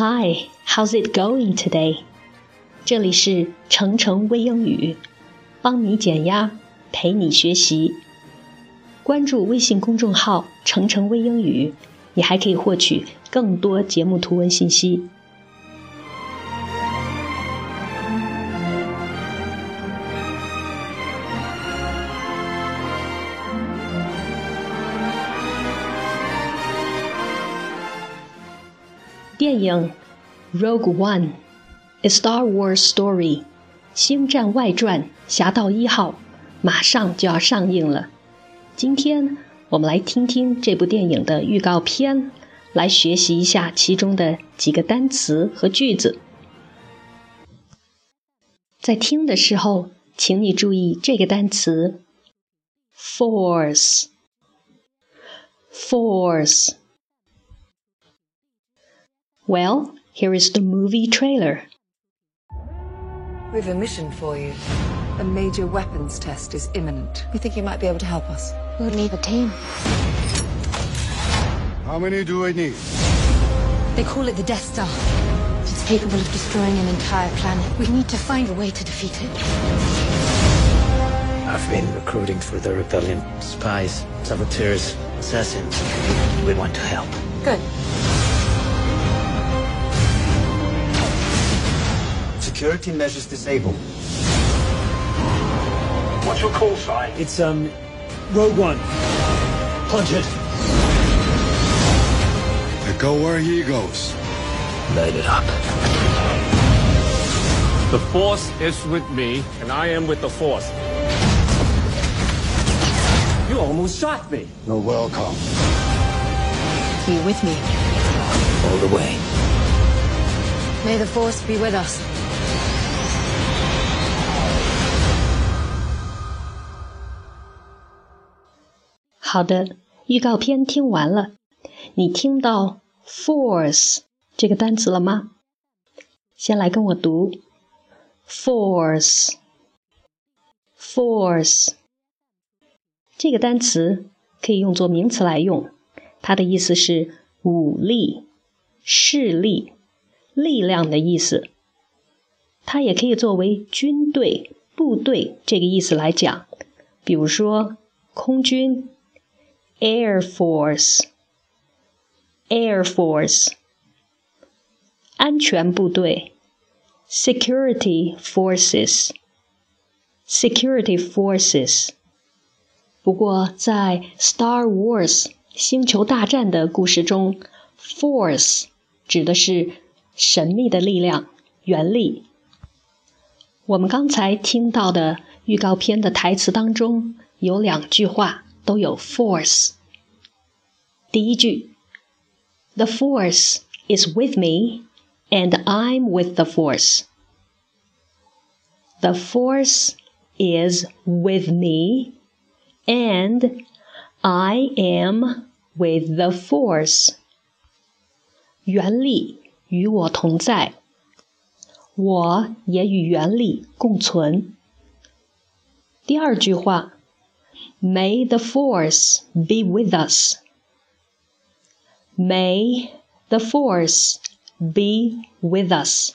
Hi, how's it going today? 这里是程程微英语，帮你减压，陪你学习。关注微信公众号“程程微英语”，你还可以获取更多节目图文信息。电影《Rogue One》，A Star Wars Story，《星战外传：侠盗一号》马上就要上映了。今天我们来听听这部电影的预告片，来学习一下其中的几个单词和句子。在听的时候，请你注意这个单词：force，force。Well, here is the movie trailer. We've a mission for you. A major weapons test is imminent. We think you might be able to help us. We'll need a team. How many do I need? They call it the Death Star. It's capable of destroying an entire planet. We need to find a way to defeat it. I've been recruiting for the rebellion. Spies, saboteurs, assassins. We want to help. Good. Security measures disabled. What's your call sign? It's, um, Rogue One. Punch it. I go where he goes. Light it up. The Force is with me, and I am with the Force. You almost shot me. You're welcome. Are you with me? All the way. May the Force be with us. 好的，预告片听完了，你听到 force 这个单词了吗？先来跟我读 force，force 这个单词可以用作名词来用，它的意思是武力、势力、力量的意思。它也可以作为军队、部队这个意思来讲，比如说空军。Air Force, Air Force，安全部队；Security Forces, Security Forces。不过，在《Star Wars》星球大战的故事中，Force 指的是神秘的力量、原力。我们刚才听到的预告片的台词当中有两句话。 都有 force。第一句，The force is with me, and I'm with the force. The force is with me, and I am with the force. 原力与我同在，我也与原力共存。第二句话 May the force be with us. May the force be with us.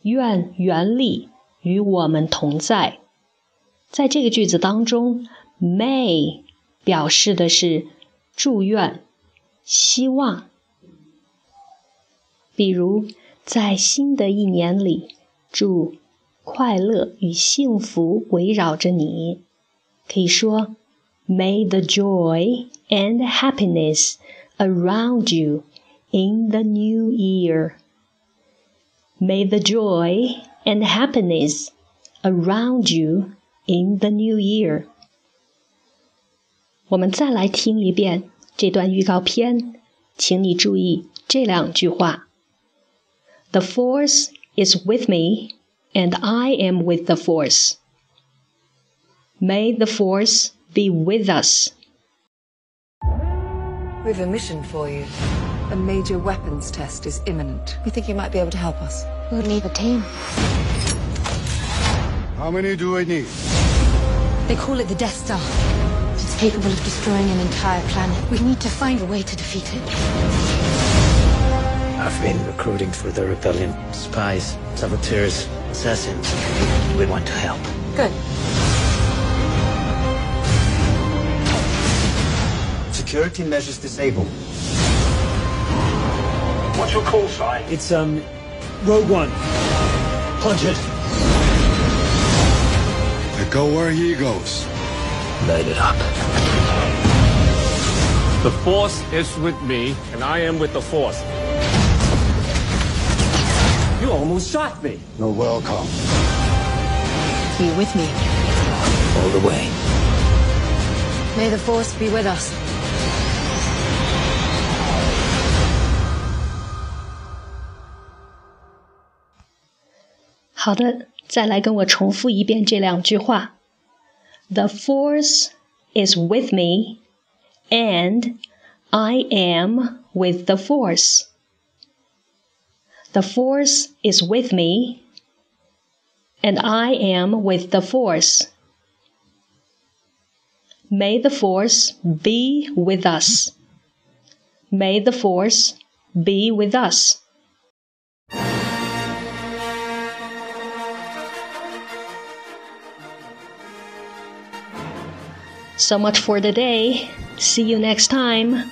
愿原力与我们同在。在这个句子当中，may 表示的是祝愿、希望。比如，在新的一年里，祝快乐与幸福围绕着你。可以说，May the joy and happiness around you in the new year. May the joy and happiness around you in the new year. 我们再来听一遍这段预告片，请你注意这两句话：The force is with me, and I am with the force. May the force be with us. We've a mission for you. A major weapons test is imminent. We think you might be able to help us. We'll need a team. How many do I need? They call it the Death Star. It's capable of destroying an entire planet. We need to find a way to defeat it. I've been recruiting for the rebellion. Spies, saboteurs, assassins. We want to help. Good. Security measures disabled. What's your call sign? It's, um, Rogue One. Punch it. I go where he goes. Light it up. The Force is with me, and I am with the Force. You almost shot me. You're welcome. You with me? All the way. May the Force be with us. 好的，再来跟我重复一遍这两句话。The force is with me, and I am with the force. The force is with me, and I am with the force. May the force be with us. May the force be with us. So much for today. See you next time.